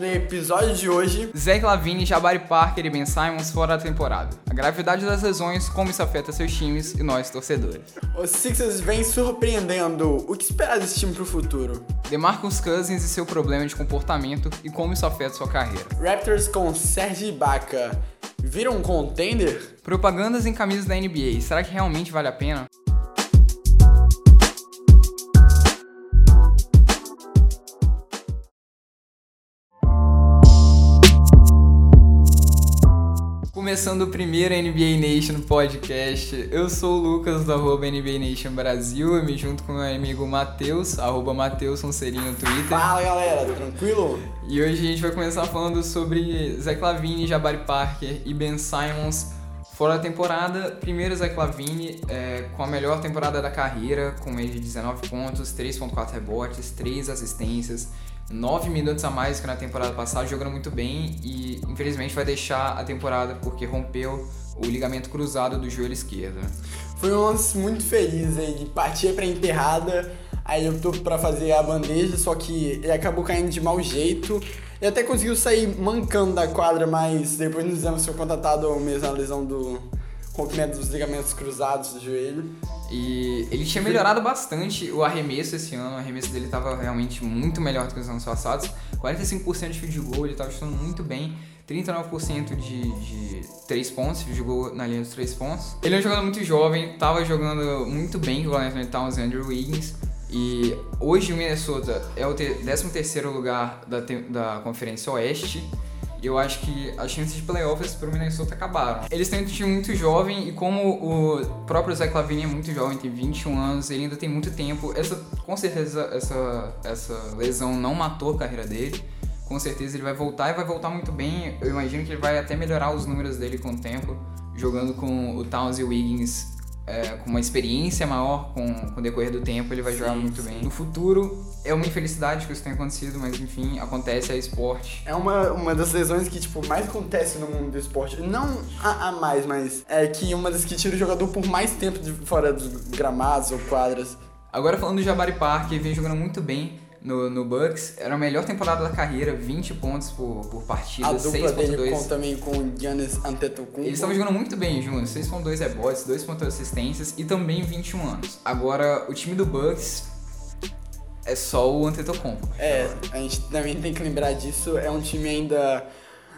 No episódio de hoje, Zach Lavine, Jabari Parker e Ben Simons fora da temporada. A gravidade das lesões, como isso afeta seus times e nós, torcedores. os Sixers vêm surpreendendo. O que esperar desse time pro futuro? DeMarcus Cousins e seu problema de comportamento e como isso afeta sua carreira. Raptors com Serge Ibaka viram um contender? Propagandas em camisas da NBA, será que realmente vale a pena? Começando o primeiro NBA Nation podcast, eu sou o Lucas do arroba NBA Nation Brasil, eu me junto com meu amigo Matheus, arroba Matheus Sonserini no Twitter. Fala galera, tranquilo? E hoje a gente vai começar falando sobre Zach Lavine, Jabari Parker e Ben Simons fora da temporada. Primeiro Zach Lavine é, com a melhor temporada da carreira, com média de 19 pontos, 3.4 rebotes, 3 assistências, 9 minutos a mais que na temporada passada, jogando muito bem e infelizmente vai deixar a temporada porque rompeu o ligamento cruzado do joelho esquerdo. Foi um lance muito feliz aí, de partir pra enterrada, aí ele optou pra fazer a bandeja, só que ele acabou caindo de mau jeito. Ele até conseguiu sair mancando da quadra, mas depois nos exames foi contatado mesmo a lesão do rompimento dos ligamentos cruzados do joelho. E ele tinha melhorado bastante o arremesso esse ano, o arremesso dele estava realmente muito melhor do que os anos passados. 45% de field goal, ele estava chutando muito bem. 39% de, de 3 pontos, goal na linha dos 3 pontos. Ele é um jogador muito jovem, estava jogando muito bem com o Anthony Towns e Andrew Wiggins. E hoje o Minnesota é o 13º lugar da, da Conferência Oeste. E eu acho que as chances de playoffs pro Minnesota acabaram. Eles têm um time muito jovem e como o próprio Zach Lavine é muito jovem, tem 21 anos, ele ainda tem muito tempo. Essa, com certeza essa, essa lesão não matou a carreira dele. Com certeza ele vai voltar e vai voltar muito bem. Eu imagino que ele vai até melhorar os números dele com o tempo, jogando com o Towns e o Wiggins é, com uma experiência maior com, com o decorrer do tempo, ele vai jogar Sim, muito sim. bem. No futuro, é uma infelicidade que isso tenha acontecido, mas enfim, acontece, é esporte. É uma, uma das lesões que, tipo, mais acontece no mundo do esporte. Não a, a mais, mas é que uma das que tira o jogador por mais tempo de fora dos gramados ou quadras. Agora falando do Jabari Parker, vem jogando muito bem no, no Bucks. Era a melhor temporada da carreira, 20 pontos por, por partida, A dupla dele com, 6.2. também com o Giannis Antetokounmpo. Eles estavam jogando muito bem juntos, 6.2 rebotes, 2.8 assistências e também 21 anos. Agora, o time do Bucks é só o Antetokounmpo. É, a gente também tem que lembrar disso. É um time ainda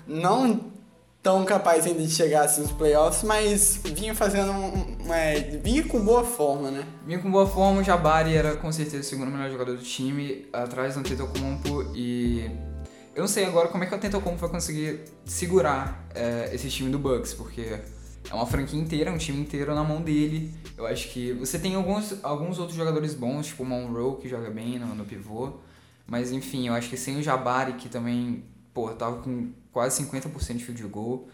não tão capaz ainda de chegar assim, nos playoffs, mas vinha fazendo um, é, vinha com boa forma, né? Vinha com boa forma, o Jabari era com certeza o segundo melhor jogador do time, atrás do Antetokounmpo e... Eu não sei agora como é que o Antetokounmpo vai conseguir segurar é, esse time do Bucks, porque é uma franquia inteira, um time inteiro na mão dele. Eu acho que você tem alguns, alguns outros jogadores bons, tipo o Monroe, que joga bem no, no pivô, mas enfim, eu acho que sem o Jabari, que também, pô, tava com quase 50% de field goal,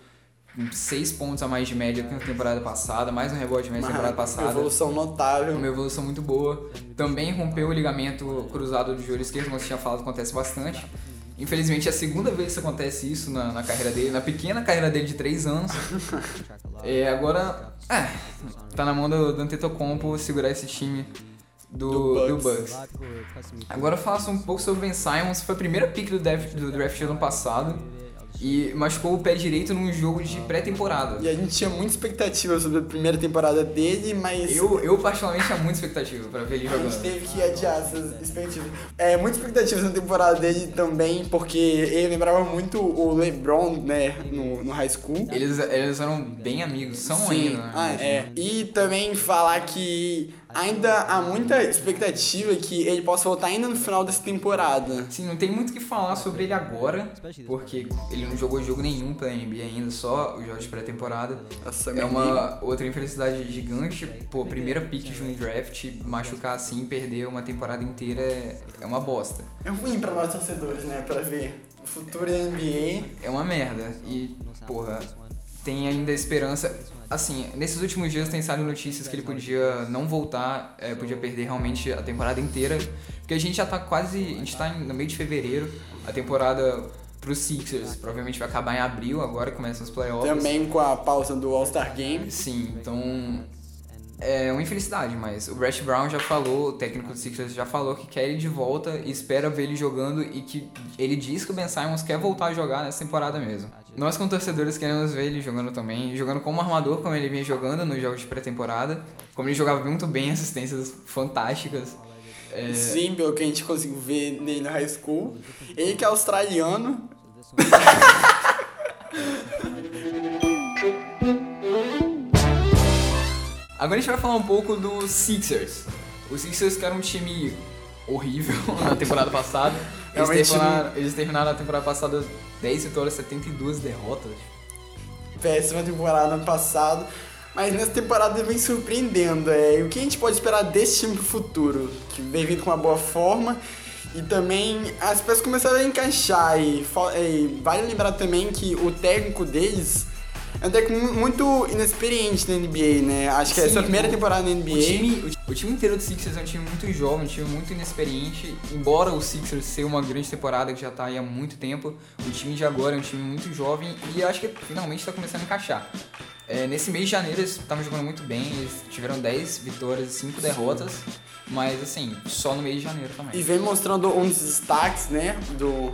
com 6 pontos a mais de média que na temporada passada, mais um rebote de média na temporada Uma passada. evolução notável. Uma evolução muito boa. Também rompeu o ligamento cruzado do joelho esquerdo, como você tinha falado, acontece bastante. Infelizmente é a segunda vez que acontece isso na, na carreira dele, na pequena carreira dele de 3 anos. É, agora, é, tá na mão do, do Antetokounmpo segurar esse time do, Do. Bucks. Agora eu faço um pouco sobre o Ben Simons, foi a primeira pick do draft do, draft do ano passado e machucou o pé direito num jogo de pré-temporada. E a gente tinha muita expectativa sobre a primeira temporada dele, mas Eu, eu particularmente tinha muita expectativa pra ver ele a gente jogando. teve que adiar essas expectativas. É, muitas expectativas na temporada dele também, porque ele lembrava muito o LeBron, né, no, no high school. Eles, eles eram bem amigos, são Sim. ainda, né? Ah, é. E também falar que ainda há muita expectativa que ele possa voltar ainda no final dessa temporada. Assim, não tem muito o que falar sobre ele agora, porque ele não jogou jogo nenhum pela NBA ainda, só os jogos de pré-temporada. É uma outra infelicidade gigante, pô, primeira pick de um draft, machucar assim, perder uma temporada inteira é, é uma bosta. É ruim pra nós torcedores, né, pra ver o futuro da NBA. É uma merda. E, porra, tem ainda esperança. Assim, nesses últimos dias tem saído notícias que ele podia não voltar, é, podia perder realmente a temporada inteira. Porque a gente já tá quase. A gente tá no meio de fevereiro. A temporada pros Sixers provavelmente vai acabar em abril, agora começam os playoffs. Também com a pausa do All-Star Game. Sim, então. é uma infelicidade, mas o Brett Brown já falou, o técnico do Sixers já falou que quer ele de volta e espera ver ele jogando e que ele diz que o Ben Simons quer voltar a jogar nessa temporada mesmo. Nós como torcedores queremos ver ele jogando também, jogando como armador, como ele vinha jogando nos jogos de pré-temporada, como ele jogava muito bem, assistências fantásticas. É... Sim, pelo que a gente conseguiu ver nele na high school. Ele que é australiano. Agora a gente vai falar um pouco do Sixers. O Sixers que era um time horrível na temporada passada. Eles, terminaram, eles terminaram a temporada passada 10 vitórias, 72 derrotas. Péssima temporada ano passado. Mas nessa temporada vem surpreendendo. É, o que a gente pode esperar desse time pro futuro? Que vem vindo com uma boa forma. E também as peças começaram a encaixar. E, e vale lembrar também que o técnico deles é um técnico muito inexperiente na NBA, né? Acho que Sim, é a primeira temporada na NBA. O time, o, o time inteiro do Sixers é um time muito jovem, um time muito inexperiente. Embora o Sixers seja uma grande temporada que já tá aí há muito tempo, o time de agora é um time muito jovem e acho que finalmente está começando a encaixar. É, nesse mês de janeiro eles estavam jogando muito bem, eles tiveram 10 vitórias e 5 derrotas, mas assim, só no mês de janeiro também. E vem mostrando dos destaques, né, do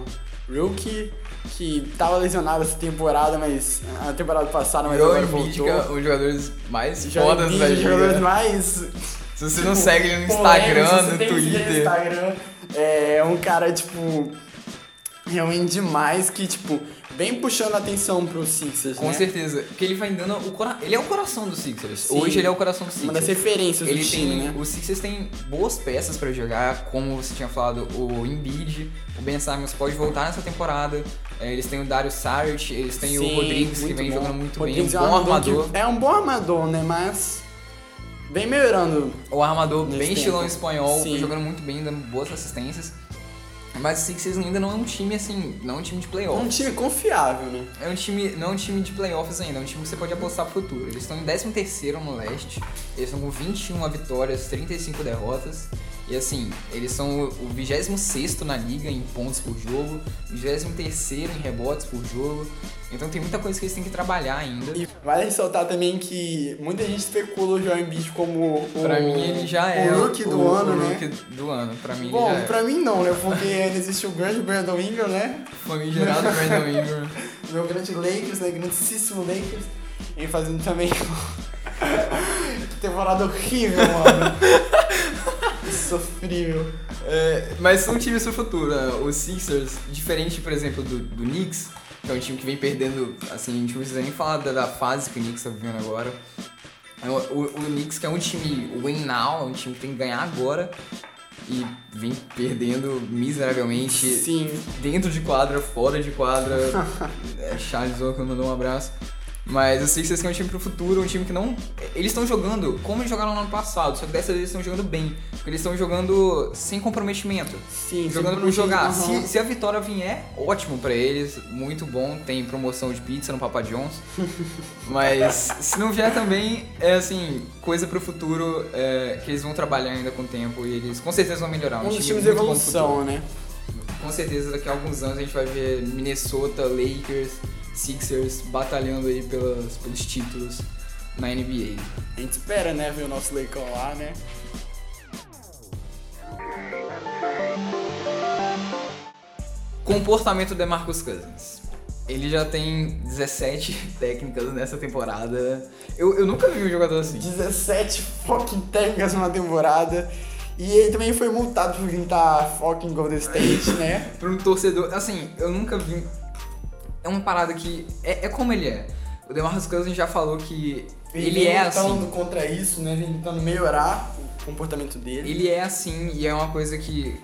Rookie, que tava lesionado essa temporada, mas a temporada passada, mas agora voltou. É os jogadores mais fodas da liga. Jogadores mais... Se você tipo, não segue ele no Instagram, no Twitter... Instagram, é um cara, tipo, realmente demais, que, tipo, vem puxando a atenção pro Sixers, Com né? certeza. Porque ele vai dando o cora... Ele é o coração do Sixers. Sim. Hoje ele é o coração do Sixers. Uma das referências ele do tem, time, né? O Sixers tem boas peças para jogar, como você tinha falado, o Embiid, o Ben Simmons pode voltar nessa temporada. É, eles têm o Dario Saric, eles têm Sim, o Rodrigues, que vem bom. jogando muito Rodrigues bem, um bom armador. É um bom armador, né? Mas vem melhorando. O armador bem tempo. estilão espanhol, jogando muito bem, dando boas assistências. Mas o Sixers ainda não é um time assim, não é um time de playoffs. É um time confiável, né? É um time, não é um time de playoffs ainda, é um time que você pode apostar pro futuro. Eles estão em 13 no leste, eles estão com 21 vitórias, 35 derrotas. E assim, eles são o 26 na liga em pontos por jogo, 23 em rebotes por jogo. Então tem muita coisa que eles têm que trabalhar ainda. E vale ressaltar também que muita gente especula o Joel Embiid como o. Pra mim ele já é. O rookie do o, ano, o né? rookie do ano. Pra mim Bom, já pra é. mim não, né? Porque ainda existe o grande Brandon Ingram, né? Famigerado Brandon Ingram. Meu grande Lakers, né? Grandíssimo Lakers. E fazendo também. temporada horrível, mano. Sofrível. É, mas são times pro futuro. Né? Os Sixers, diferente, por exemplo, do, do Knicks, que é um time que vem perdendo, assim, a gente não precisa nem falar da, da fase que o Knicks tá vivendo agora. É o, o, o Knicks, que é um time win now, é um time que tem que ganhar agora, e vem perdendo miseravelmente. Sim. Dentro de quadra, fora de quadra. é, Charles Oakley mandou um abraço. Mas o Sixers é um time pro futuro, um time que não. Eles estão jogando como eles jogaram no ano passado, só que dessa vez eles estão jogando bem. Porque eles estão jogando sem comprometimento. Sim, jogando por jogar. Uhum. Se, se, a vitória vier, ótimo para eles, muito bom. Tem promoção de pizza no Papa John's. Mas se não vier também, é assim, coisa pro futuro é, que eles vão trabalhar ainda com o tempo e eles com certeza vão melhorar. Um, um dos times de evolução, né? Com certeza daqui a alguns anos a gente vai ver Minnesota, Lakers Sixers batalhando aí pelos, pelos títulos na NBA. A gente espera, né, ver o nosso Lakers lá, né? Comportamento de Marcus Cousins. Ele já tem 17 técnicas nessa temporada. Eu, eu nunca vi um jogador assim. 17 fucking técnicas numa temporada. E ele também foi multado por juntar fucking Golden State, né? Por um torcedor. Assim, eu nunca vi é uma parada que é, é como ele é. O DeMarcus Cousins já falou que ele, ele é assim. lutando contra isso, né? Vem tentando melhorar o comportamento dele. Ele é assim e é uma coisa que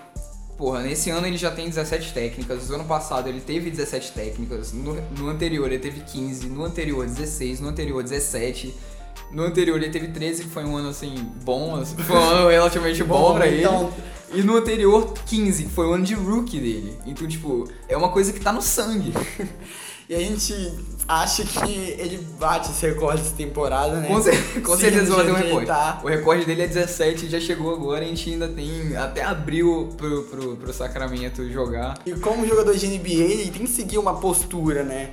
Porra, nesse ano ele já tem 17 técnicas, no ano passado ele teve 17 técnicas, no, no, anterior ele teve 15, no anterior 16, no anterior 17, no anterior ele teve 13, que foi um ano assim bom, assim, foi um ano relativamente bom, bom pra então, ele. E no anterior, 15, que foi o ano de rookie dele. Então, tipo, é uma coisa que tá no sangue. e a gente acha que ele bate esse recorde de temporada, né? Com, cer com certeza vai ter um recorde. Tá. O recorde dele é 17 já chegou agora, a gente ainda tem até abril pro, pro, pro Sacramento jogar. E como jogador de NBA, ele tem que seguir uma postura, né?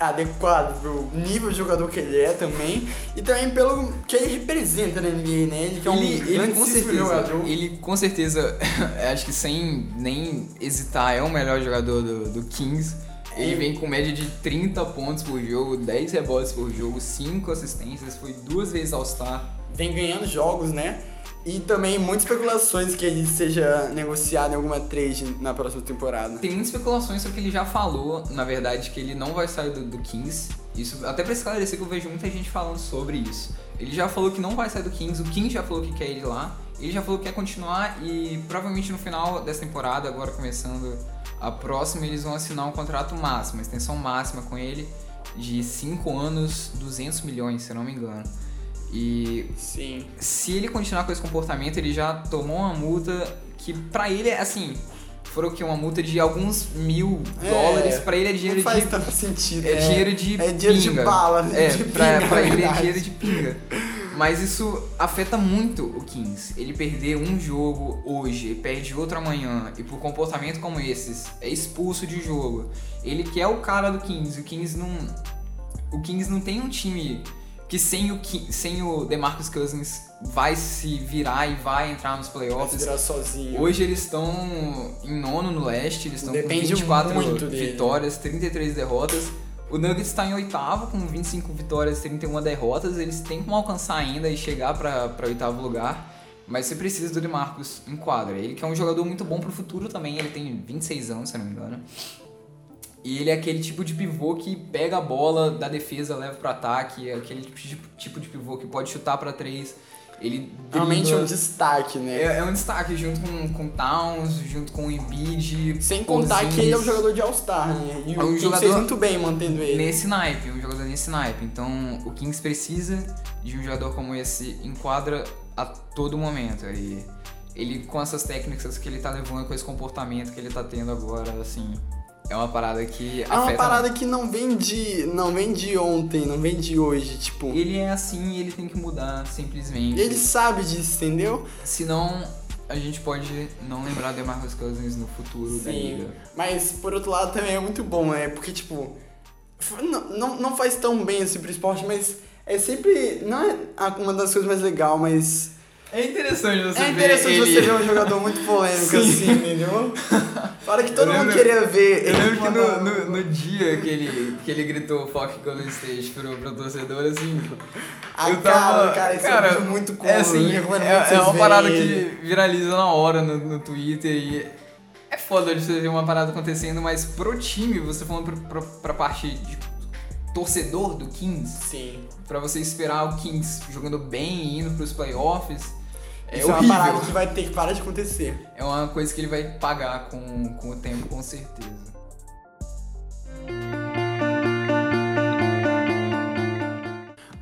Adequado pro nível de jogador que ele é também e também pelo que ele representa na NBA, né? Ele que é um ele, ele com certeza, jogador. ele com certeza, acho que sem nem hesitar, é o melhor jogador do, do Kings. Ele vem com média de 30 pontos por jogo, 10 rebotes por jogo, 5 assistências, foi duas vezes All-Star. Vem ganhando jogos, né? E também muitas especulações que ele seja negociado em alguma trade na próxima temporada. Tem muitas especulações sobre que ele já falou, na verdade, que ele não vai sair do, do Kings. Isso, até pra esclarecer que eu vejo muita gente falando sobre isso. Ele já falou que não vai sair do Kings, o Kings já falou que quer ir lá, ele já falou que quer continuar e provavelmente no final dessa temporada, agora começando a próxima, eles vão assinar um contrato máximo, uma extensão máxima com ele de 5 anos, 200 milhões, se eu não me engano. E Sim. se ele continuar com esse comportamento, ele já tomou uma multa que pra ele é assim, foram que uma multa de alguns mil É, dólares, pra ele é dinheiro não faz de tanto sentido. é dinheiro de É dinheiro pinga. de bala. É, de pra, pinga, pra ele é dinheiro de pinga. Mas isso afeta muito o Kings. Ele perder um jogo hoje, perde outro amanhã, e por comportamento como esses, é expulso de jogo. Ele que é o cara do Kings, o Kings não. O Kings não tem um time que sem o, Ki- sem o DeMarcus Cousins vai se virar e vai entrar nos Vai se playoffs. virar sozinho. Hoje eles estão em nono no leste, eles estão com Depende 24 muito dele. vitórias, 33 derrotas. O Nuggets está em oitavo com 25 vitórias e 31 derrotas. Eles têm como alcançar ainda e chegar para oitavo lugar. Mas você precisa do DeMarcus em quadra. Ele que é um jogador muito bom pro futuro também. Ele tem 26 anos, se não me engano. E ele é aquele tipo de pivô que pega a bola da defesa, leva pro ataque. É aquele tipo de, tipo de pivô que pode chutar para três. Ele Realmente é um destaque, né? É, é um destaque junto com, com Towns, junto com o Embiid. Sem contar que ele é um jogador de All-Star, né? E É um o jogador fez muito bem mantendo ele. Nesse naipe, um jogador nesse naipe. Então o Kings precisa de um jogador como esse em quadra a todo momento. E ele com essas técnicas que ele tá levando, com esse comportamento que ele tá tendo agora, assim, é uma parada que É uma parada que não vem de. não vem de ontem, não vem de hoje, tipo. Ele é assim e ele tem que mudar simplesmente. Ele sabe disso, entendeu? Senão a gente pode não lembrar de Marcus Cousins no futuro da Sim. liga. Mas por outro lado também é muito bom, né? Porque, tipo, não, não, não faz tão bem assim pro esporte, mas é sempre. Não é uma das coisas mais legais, mas. É interessante você é interessante ver você ele... ver um jogador muito polêmico assim, entendeu? Para que todo Eu mundo lembro- queria ver. Eu lembro que no, no, no dia que ele, que ele gritou Fuck Golden State pro, pro torcedor, assim. Ah, eu cara, tava. cara, isso cara, é um vídeo muito cool. É assim, é, é vocês uma parada que viraliza na hora no, no Twitter e. É foda de você ver uma parada acontecendo, mas pro time, você falando pro, pro, pra parte de torcedor do Kings, Sim. pra você esperar o Kings jogando bem e indo pros playoffs, é Isso é uma horrível. parada que vai ter que parar de acontecer. É uma coisa que ele vai pagar com, com o tempo, com certeza.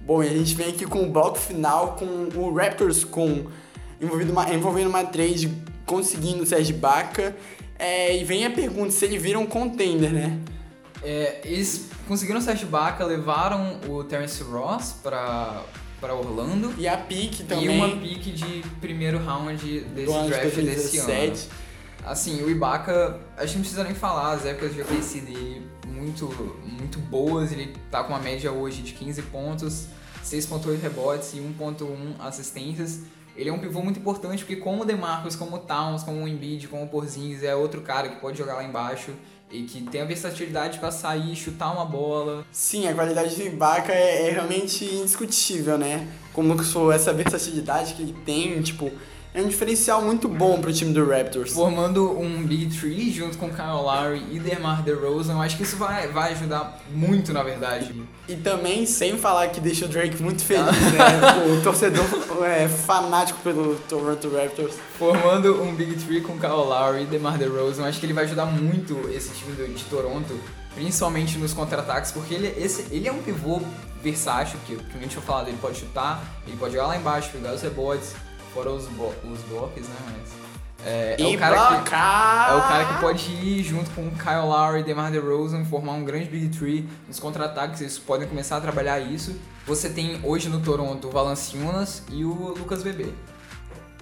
Bom, e a gente vem aqui com o bloco final com o Raptors com envolvido uma, envolvendo uma trade conseguindo o Serge Ibaka. É, e vem a pergunta se ele vira um contender, né? É, eles conseguiram o Serge Ibaka, levaram o Terence Ross pra, pra Orlando E a pique também e uma pique de primeiro round desse do ano de draft desse ano. 2017. Assim, o Ibaka, a gente não precisa nem falar, as épocas de OKC dele muito, muito boas, ele tá com uma média hoje de 15 pontos, 6.8 rebotes e 1.1 assistências. Ele é um pivô muito importante porque como o DeMarcus, como o Towns, como o Embiid, como o Porzingis, é outro cara que pode jogar lá embaixo e que tem a versatilidade pra sair, chutar uma bola. Sim, a qualidade do Ibaka é, é realmente indiscutível, né? Como que sou essa versatilidade que ele tem, tipo, é um diferencial muito bom pro time do Raptors. Formando um Big Tree junto com Kyle Lowry e DeMar DeRozan, eu acho que isso vai, vai ajudar muito, na verdade. E também, sem falar que deixa o Drake muito feliz, né? O torcedor é fanático pelo Toronto Raptors. Formando um Big Tree com Kyle Lowry e DeMar DeRozan, eu acho que ele vai ajudar muito esse time do- de Toronto, principalmente nos contra-ataques, porque ele, esse, ele é um pivô versátil, que, que a gente vai falar, ele pode chutar, ele pode jogar lá embaixo, pegar os rebotes, fora os, bo os blocos, né, mas... É, é o cara que... É o cara que pode ir junto com Kyle Lowry e DeMar DeRozan, formar um grande Big Tree nos contra-ataques, eles podem começar a trabalhar isso. Você tem hoje no Toronto o Valanciunas e o Lucas Bebê,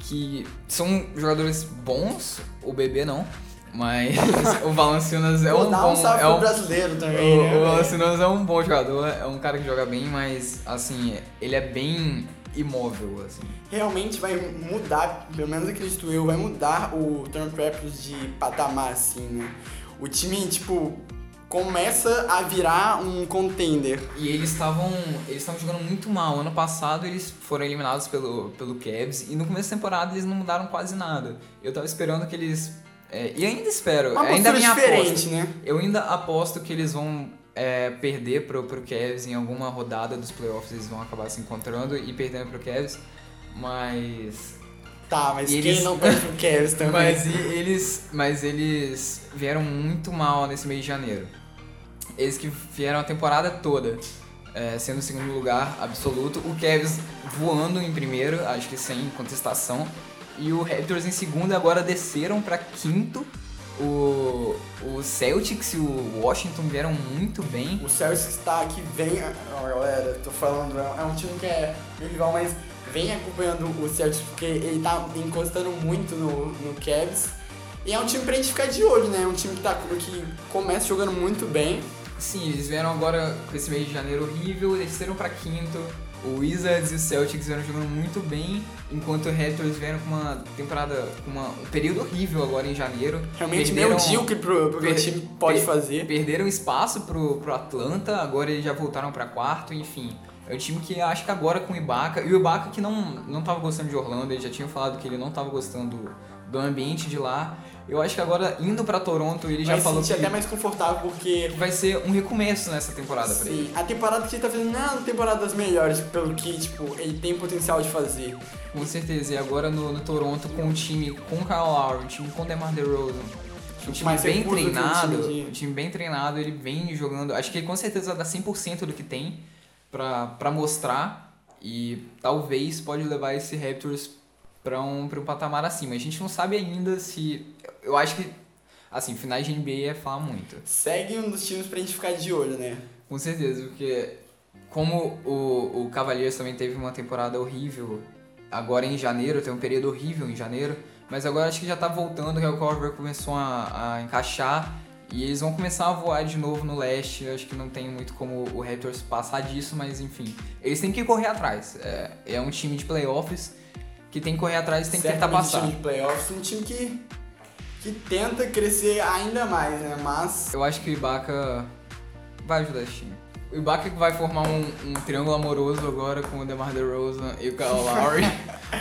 que são jogadores bons, o Bebê não, Mas o Valanciunas é Vou um dar bom. um salve é um, brasileiro também, o, né? o Valanciunas é um bom jogador, é um cara que joga bem, mas assim, ele é bem imóvel, assim. Realmente vai mudar, pelo menos acredito eu, vai mudar o Toronto Raptors de patamar, assim, né? O time, tipo, começa a virar um contender. E eles estavam. Eles estavam jogando muito mal. Ano passado eles foram eliminados pelo, pelo Cavs e no começo da temporada eles não mudaram quase nada. Eu tava esperando que eles. é, e ainda espero, Uma ainda é minha diferente, aposta. né? Eu ainda aposto que eles vão é, perder pro, pro Cavs em alguma rodada dos playoffs, eles vão acabar se encontrando e perdendo pro Cavs. Mas. Tá, mas E quem eles- não perde pro Cavs também? Mas e- eles, mas eles vieram muito mal nesse mês de janeiro. Eles que vieram a temporada toda é, sendo o segundo lugar absoluto. O Cavs voando em primeiro, acho que sem contestação. E o Raptors em segundo agora desceram para quinto. O, o Celtics e o Washington vieram muito bem. O Celtics tá aqui, vem. Ó, galera, tô falando, é um time que é meu rival, mas vem acompanhando o Celtics porque ele tá encostando muito no, no Cavs. E é um time pra gente ficar de olho, né? É um time que, tá, que começa jogando muito bem. Sim, eles vieram agora com esse mês de janeiro horrível, desceram pra quinto. O Wizards e o Celtics vieram jogando muito bem, enquanto o Raptors vieram com uma temporada, com uma- um período horrível agora em janeiro. Realmente medíocre pro, pro que o time pode per- fazer. Perderam espaço pro, pro Atlanta, agora eles já voltaram pra quarto, enfim. É um time que acho que agora com o Ibaka, e o Ibaka que não, não tava gostando de Orlando, ele já tinha falado que ele não tava gostando do, ambiente de lá. Eu acho que agora indo pra Toronto, ele já vai se falou que sentir até mais confortável porque vai ser um recomeço nessa temporada pra ele. Sim, a temporada que ele tá fazendo não é uma temporada das melhores, pelo que, tipo, ele tem potencial de fazer. Com certeza, e agora no, no Toronto com um time com Kyle Lowry, um time com DeMar DeRozan, um time Mais bem que um treinado, time de- um time bem treinado, ele vem jogando, acho que ele com certeza dá 100% do que tem pra, pra mostrar e talvez pode levar esse Raptors pra um, pra um patamar acima. A gente não sabe ainda se, eu acho que, assim, finais de NBA é falar muito. Segue um dos times pra gente ficar de olho, né? Com certeza, porque como o, o Cavaliers também teve uma temporada horrível agora em janeiro, tem um período horrível em janeiro, mas agora acho que já tá voltando, que o Corver começou a, a encaixar e eles vão começar a voar de novo no leste. Acho que não tem muito como o Raptors passar disso, mas enfim, eles têm que correr atrás. É, é um time de playoffs que tem que correr atrás e tem que tentar passar. time de playoffs, um time que, que tenta crescer ainda mais, né? Mas Eu acho que o Ibaka vai ajudar esse time. O Ibaka vai formar um, um triângulo amoroso agora com o DeMar DeRozan e o Kyle Lowry.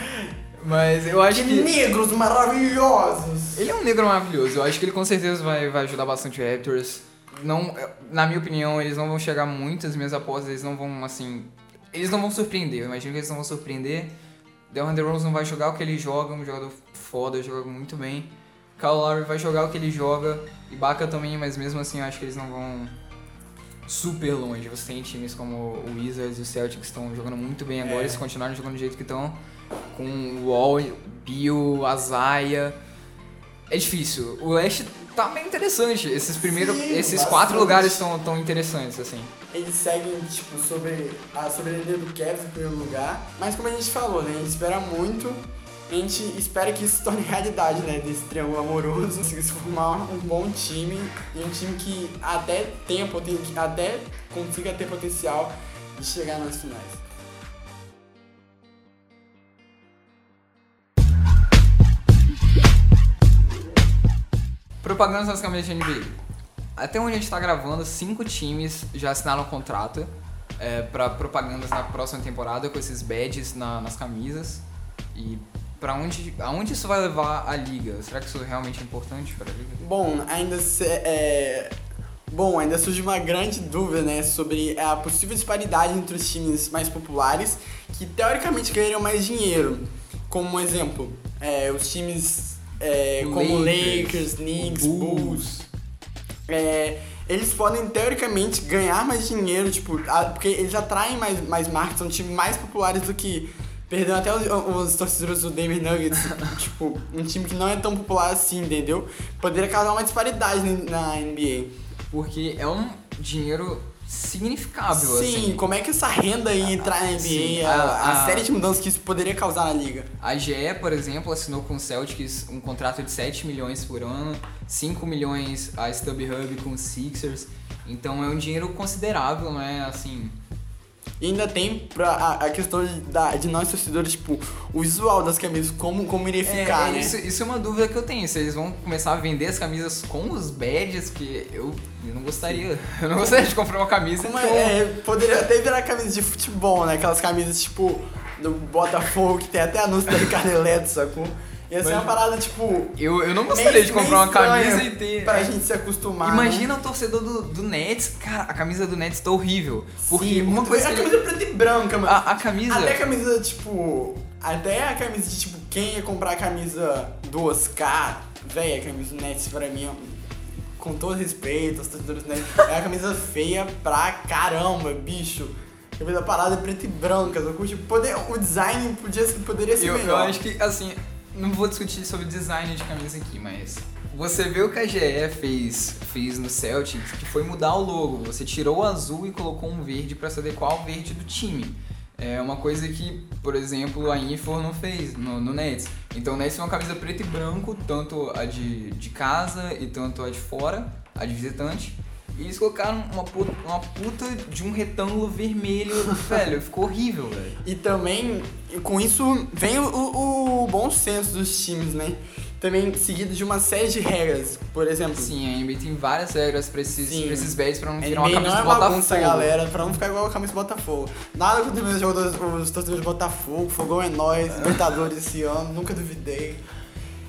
Mas eu acho que que... negros maravilhosos! Ele é um negro maravilhoso. Eu acho que ele com certeza vai, vai ajudar bastante o Raptors. Não, na minha opinião, eles não vão chegar muito, as minhas apostas, eles não vão, assim... Eles não vão surpreender, eu imagino que eles não vão surpreender. DeMar DeRozan vai jogar o que ele joga, um jogador foda, joga muito bem. Kyle Lowry vai jogar o que ele joga. Ibaka também, mas mesmo assim eu acho que eles não vão super longe. Você tem times como o Wizards e o Celtics que estão jogando muito bem agora, É. eles continuarem jogando do jeito que estão. Com o Wall, Bill, Azaia. É difícil. O leste tá bem interessante. Esses primeiros. Sim, esses bastante. quatro lugares estão tão interessantes, assim. Eles seguem, tipo, sobre a soberania do Cavs em primeiro lugar. Mas como a gente falou, né? A gente espera muito. A gente espera que isso se torne realidade, né? Desse triângulo amoroso. Se formar um bom time. E um time que até tem, poten- que até consiga ter potencial de chegar nas finais. Propagandas das camisas de NBA. Até onde a gente tá gravando, cinco times já assinaram um contrato é, para propagandas na próxima temporada com esses badges na- nas camisas. E para onde, aonde isso vai levar a liga? Será que isso realmente é importante para a liga? Bom, ainda se, é... Bom, ainda surge uma grande dúvida, né, sobre a possível disparidade entre os times mais populares, que teoricamente ganhariam mais dinheiro. Como um exemplo, é, os times é, como Lakers, Lakers, Knicks, Bulls. Bulls, é, eles podem teoricamente ganhar mais dinheiro, tipo, porque eles atraem mais, mais marcas, são times mais populares do que. Perdão, até os, os torcedores do Denver Nuggets, tipo, um time que não é tão popular assim, entendeu? Poderia causar uma disparidade na NBA. Porque é um dinheiro significável, Sim, assim. como é que essa renda ia entrar na NBA, Sim, a, a- a a- série de mudanças que isso poderia causar na liga. A GE, por exemplo, assinou com o Celtics um contrato de 7 milhões por ano, 5 milhões a StubHub com o Sixers. Então é um dinheiro considerável, né? Assim, E ainda tem pra, a, a questão de, da- de nós torcedores, tipo, o visual das camisas, como, como iria ficar, é, né? isso, isso é uma dúvida que eu tenho. Se eles vão começar a vender as camisas com os badges, que eu, eu não gostaria. Eu não gostaria de comprar uma camisa que é, eu- é, poderia até virar camisa de futebol, né? Aquelas camisas, tipo, do Botafogo, que tem até anúncio da Ricardo Eletro, sacou? Ia ser Mas- uma parada, tipo... eu, eu não gostaria de comprar uma camisa e ter. Pra é. gente se acostumar, Imagina o torcedor do, do Nets, cara, a camisa do Nets tá horrível. Porque Sim, uma coisa A ele- camisa preta e branca, mano. a, a camisa. Até a camisa, tipo. Até a camisa de tipo, quem ia comprar a camisa do Oscar, véi, a camisa do Nets pra mim, ó, com todo respeito aos torcedores do Nets, é uma camisa feia pra caramba, bicho. A camisa parada é preta e branca, só poder, o design podia, poderia ser Eu, eu melhor. acho que, assim, não vou discutir sobre design de camisa aqui, mas você vê o que a GE fez, fez no Celtics, que foi mudar o logo. Você tirou o azul e colocou um verde pra se adequar ao verde do time. É uma coisa que, por exemplo, a Infor não fez no, no Nets. Então o Nets tem uma camisa preto e branco, tanto a de, de casa e tanto a de fora, a de visitante. E eles colocaram uma puta, uma puta de um retângulo vermelho, velho, ficou horrível, velho. E também, com isso, vem o, o- bom senso dos times, né? Também seguido de uma série de regras, por exemplo. Sim, a NBA tem várias regras pra esses, Sim. pra esses badges pra não virar uma camisa não é Botafogo. bagunça, galera, pra não ficar igual a camisa do Botafogo. Nada contra os jogadores, os torcedores do Botafogo, Fogão é nóis, Libertadores esse ano, nunca duvidei.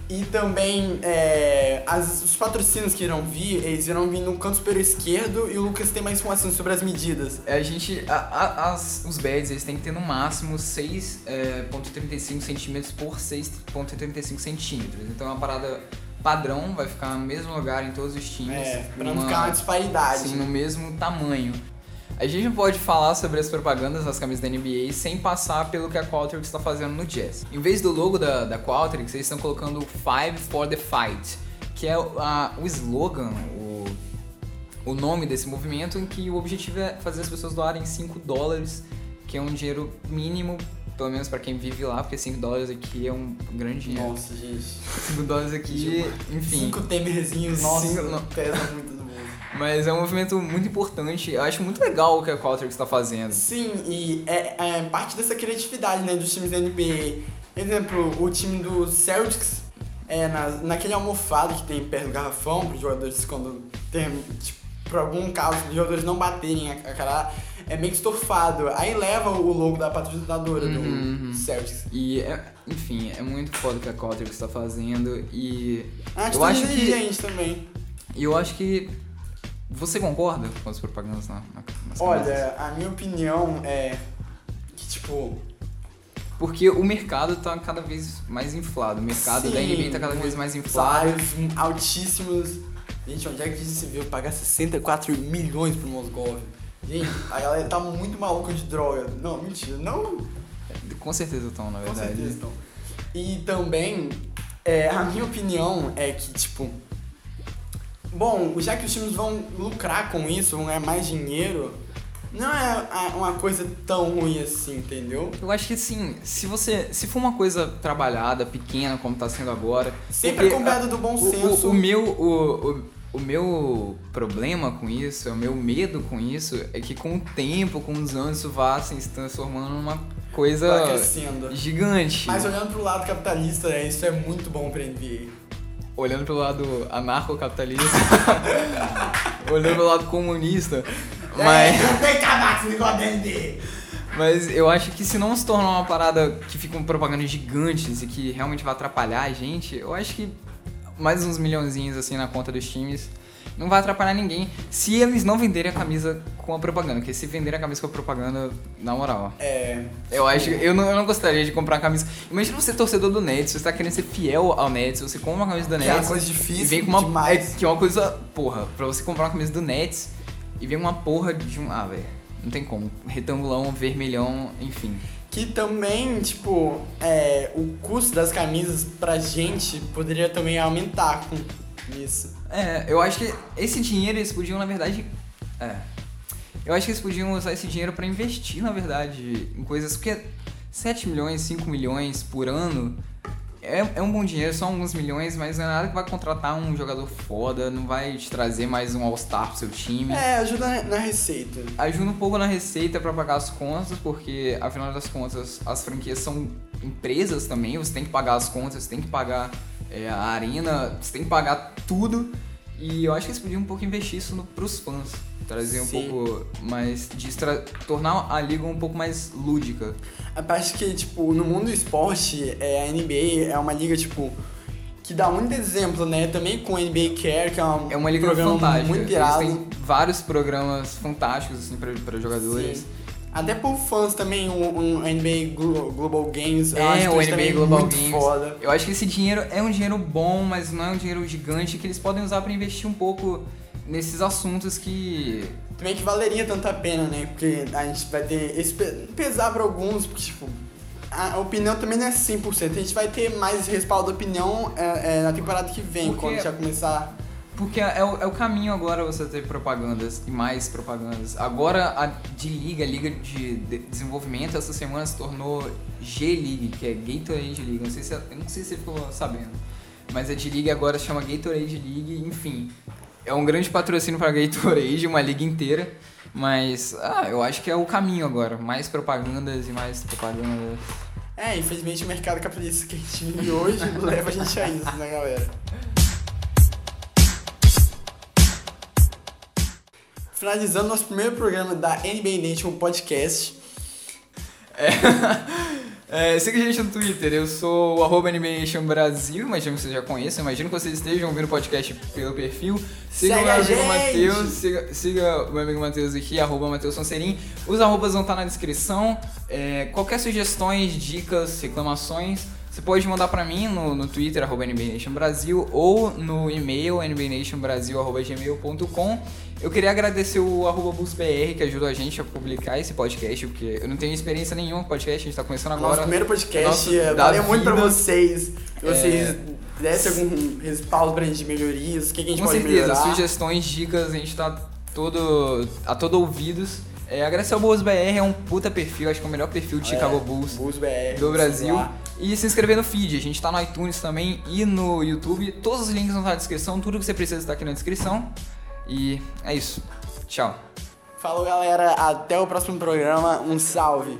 E também é, as- os patrocínios que irão vir, eles irão vir no canto superior esquerdo e o Lucas tem mais informações sobre as medidas. É, A gente, a- a- as, os badges, eles têm que ter no máximo 6,35 centímetros por 6,35 centímetros. Então é uma parada padrão, vai ficar no mesmo lugar em todos os times. É, pra não ficar uma disparidade. Assim, no mesmo tamanho. A gente não pode falar sobre as propagandas das camisas da NBA sem passar pelo que a Qualtrics está fazendo no Jazz. Em vez do logo da, da Qualtrics, eles estão colocando Five for the Fight, que é o- a- o slogan, o, o nome desse movimento, em que o objetivo é fazer as pessoas doarem 5 dólares, que é um dinheiro mínimo, pelo menos para quem vive lá, porque 5 dólares aqui é um grande dinheiro. Nossa, gente. 5 dólares aqui, enfim. Cinco temerzinhos, nossa, Cinco- não. pesa muito. Mas é um movimento muito importante. Eu acho muito legal o que a Qualtrics está fazendo. Sim, e é, é parte dessa criatividade né, dos times da NBA. Exemplo, o time do Celtics, é, na, naquele almofado que tem perto do garrafão, para os jogadores, quando tem, tipo, por algum caso, os jogadores não baterem a, a cara, é meio que estofado. Aí leva o logo da patrocinadora Uhum, do uhum. Celtics. E, é- enfim, é muito foda o que a Qualtrics está fazendo. E Ah, eu acho que. também. E eu acho que. Você concorda com as propagandas na, na, nas camisas? Olha, a minha opinião é que, tipo, Porque o mercado tá cada vez mais inflado. O mercado da Sim, NBA tá cada vez mais inflado. Salários altíssimos. Gente, onde é que se viu pagar 64 milhões pro Mosgov? Gente, a galera tá muito maluca de droga. Não, mentira. Não, Com certeza estão, na com verdade. certeza estão. E também, é, a minha opinião é que, tipo... Bom, já que os times vão lucrar com isso, vão ganhar mais dinheiro, não é uma coisa tão ruim assim, entendeu? Eu acho que assim, se você. Se for uma coisa trabalhada, pequena, como tá sendo agora. Sempre acompanhado do bom o- senso. O, o meu. O, o, o meu problema com isso, o meu medo com isso, é que com o tempo, com os anos, isso vá assim, se transformando numa coisa gigante. Mas olhando pro lado capitalista, é, isso é muito bom pra NBA. Olhando pelo lado anarcocapitalista, olhando pelo lado comunista. Mas. É, NBA. Mas eu acho que se não se tornar uma parada que fica com propagandas gigantes e que realmente vai atrapalhar a gente, eu acho que mais uns milhãozinhos assim na conta dos times não vai atrapalhar ninguém se eles não venderem a camisa com a propaganda. Porque se venderem a camisa com a propaganda, na moral. É. Eu acho que eu não, eu não gostaria de comprar a camisa. Imagina você torcedor do Nets, você tá querendo ser fiel ao Nets, você compra uma camisa do Que é uma Nets coisa e difícil vem com uma demais. é, que é uma coisa, porra, pra você comprar uma camisa do Nets e vem uma porra de um, ah, velho, não tem como, retangulão, vermelhão, enfim. Que também, tipo, é, o custo das camisas pra gente poderia também aumentar com isso. É, eu acho que esse dinheiro eles podiam, na verdade, é. Eu acho que eles podiam usar esse dinheiro para investir, na verdade, em coisas. Porque 7 milhões, 5 milhões por ano é, é um bom dinheiro, são alguns milhões, mas não é nada que vai contratar um jogador foda, não vai te trazer mais um All-Star pro seu time. É, ajuda na, receita. Ajuda um pouco na receita para pagar as contas, porque afinal das contas as franquias são empresas também, você tem que pagar as contas, você tem que pagar é, a arena, você tem que pagar tudo. E eu acho que eles podiam um pouco investir isso no, pros fãs. Trazer um Sim. pouco mais. de tornar a liga um pouco mais lúdica. A parte que, tipo, no mundo do esporte, é, a NBA é uma liga, tipo, que dá muito exemplo, né? Também com o NBA Care, que é, uma, É uma liga programa fantástica. muito Eles irado. têm vários programas fantásticos assim para jogadores. Sim. Até por fãs também, o, o NBA Glo- Global Games. eu É, acho o NBA Global muito Games. foda. Eu acho que esse dinheiro é um dinheiro bom, mas não é um dinheiro gigante que eles podem usar para investir um pouco nesses assuntos que Também que valeria tanto a pena, né? Porque a gente vai ter. Esse pe- pesar pra alguns, porque, tipo, a opinião também não é 100%. A gente vai ter mais respaldo da opinião é, é, na temporada que vem, Porque- quando já começar. Porque é o, é o caminho agora você ter propagandas e mais propagandas. Agora a de liga, a liga de, de- desenvolvimento, essa semana se tornou G-League, que é Gatorade League. Não sei se, eu não sei se você ficou sabendo. Mas a de liga agora se chama Gatorade League, enfim. É um grande patrocínio para Gatorade, uma liga inteira. Mas ah, eu acho que é o caminho agora. Mais propagandas e mais propagandas. É, infelizmente o mercado capitalista que a gente vive hoje leva a gente a isso, né, galera? Finalizando nosso primeiro programa da NBA Nation Podcast. É, siga a gente no Twitter, eu sou o arroba Brasil, imagino que vocês já conhecem, imagino que vocês estejam ouvindo o podcast pelo perfil. Siga o meu amigo! Matheus, siga, siga o meu amigo Matheus aqui, arroba Matheus Sonserim. Os arrobas vão estar na descrição. É, qualquer sugestões, dicas, reclamações, você pode mandar pra mim no, no Twitter, arroba Brasil, ou no e-mail, nbnationbrasil.gmail.com. Eu queria agradecer o arroba BusBR, que ajudou a gente a publicar esse podcast, porque eu não tenho experiência nenhuma com podcast, a gente tá começando Nosso agora. primeiro podcast. nosso é, valeu muito pra vocês. Se vocês É. dessem algum respaldo pra gente de melhorias, o que, que a gente Com pode certeza, melhorar. sugestões, dicas, a gente tá todo, a todo ouvidos. É, agradecer ao Bulls BR, é um puta perfil, acho que é o melhor perfil de Chicago É, Bulls Bulls BR, do Brasil. lá. E se inscrever no feed, a gente tá no iTunes também e no YouTube. Todos os links vão estar na descrição, tudo que você precisa está aqui na descrição. E é isso. Tchau. Falou, galera. Até o próximo programa. Um salve.